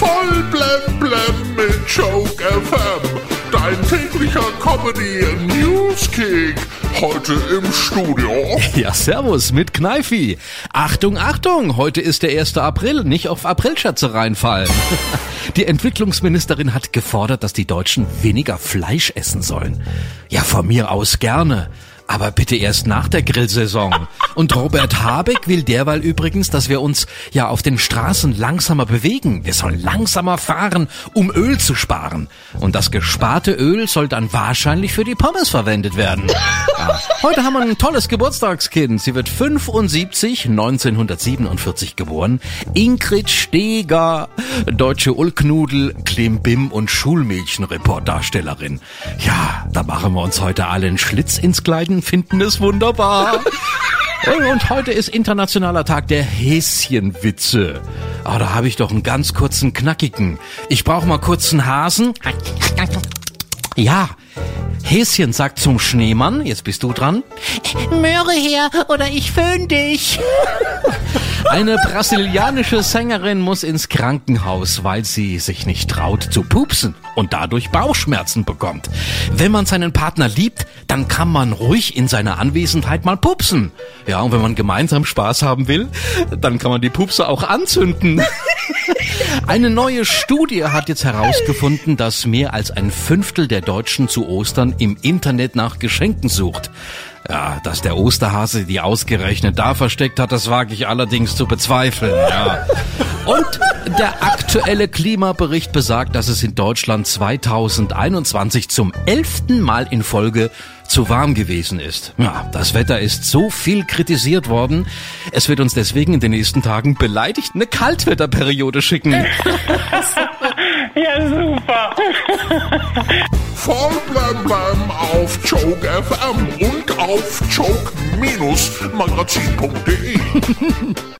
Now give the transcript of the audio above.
Voll blem blem mit Joke FM. Dein täglicher Comedy Newskick. Heute im Studio. Ja, servus mit Kneifi. Achtung, Achtung, heute ist der 1. April, nicht auf Aprilschätze reinfallen. Die Entwicklungsministerin hat gefordert, dass die Deutschen weniger Fleisch essen sollen. Ja, von mir aus gerne. Aber bitte erst nach der Grillsaison. Und Robert Habeck will derweil übrigens, dass wir uns ja auf den Straßen langsamer bewegen. Wir sollen langsamer fahren, um Öl zu sparen. Und das gesparte Öl soll dann wahrscheinlich für die Pommes verwendet werden. Ja. Heute haben wir ein tolles Geburtstagskind. Sie wird 75, 1947 geboren. Ingrid Steger, deutsche Ulknudel, Klimbim und Schulmädchenreportdarstellerin. Ja, da machen wir uns heute alle einen Schlitz ins Kleiden, finden es wunderbar. Und heute ist internationaler Tag der Häschenwitze. Ah, da habe ich doch einen ganz kurzen, knackigen. Ich brauche mal kurz einen Hasen. Ja, Häschen sagt zum Schneemann, jetzt bist du dran. Möhre her oder ich föhn dich. Eine brasilianische Sängerin muss ins Krankenhaus, weil sie sich nicht traut zu pupsen und dadurch Bauchschmerzen bekommt. Wenn man seinen Partner liebt, dann kann man ruhig in seiner Anwesenheit mal pupsen. Ja, und wenn man gemeinsam Spaß haben will, dann kann man die Pupse auch anzünden. Eine neue Studie hat jetzt herausgefunden, dass mehr als ein Fünftel der Deutschen zu Ostern im Internet nach Geschenken sucht. Ja, dass der Osterhase die ausgerechnet da versteckt hat, das wage ich allerdings zu bezweifeln. Ja. Und der aktuelle Klimabericht besagt, dass es in Deutschland 2021 zum elften Mal in Folge zu warm gewesen ist. Ja, das Wetter ist so viel kritisiert worden. Es wird uns deswegen in den nächsten Tagen beleidigt eine Kaltwetterperiode schicken. Ja, super. Voll blem auf Joke FM und auf joke-magazin.de.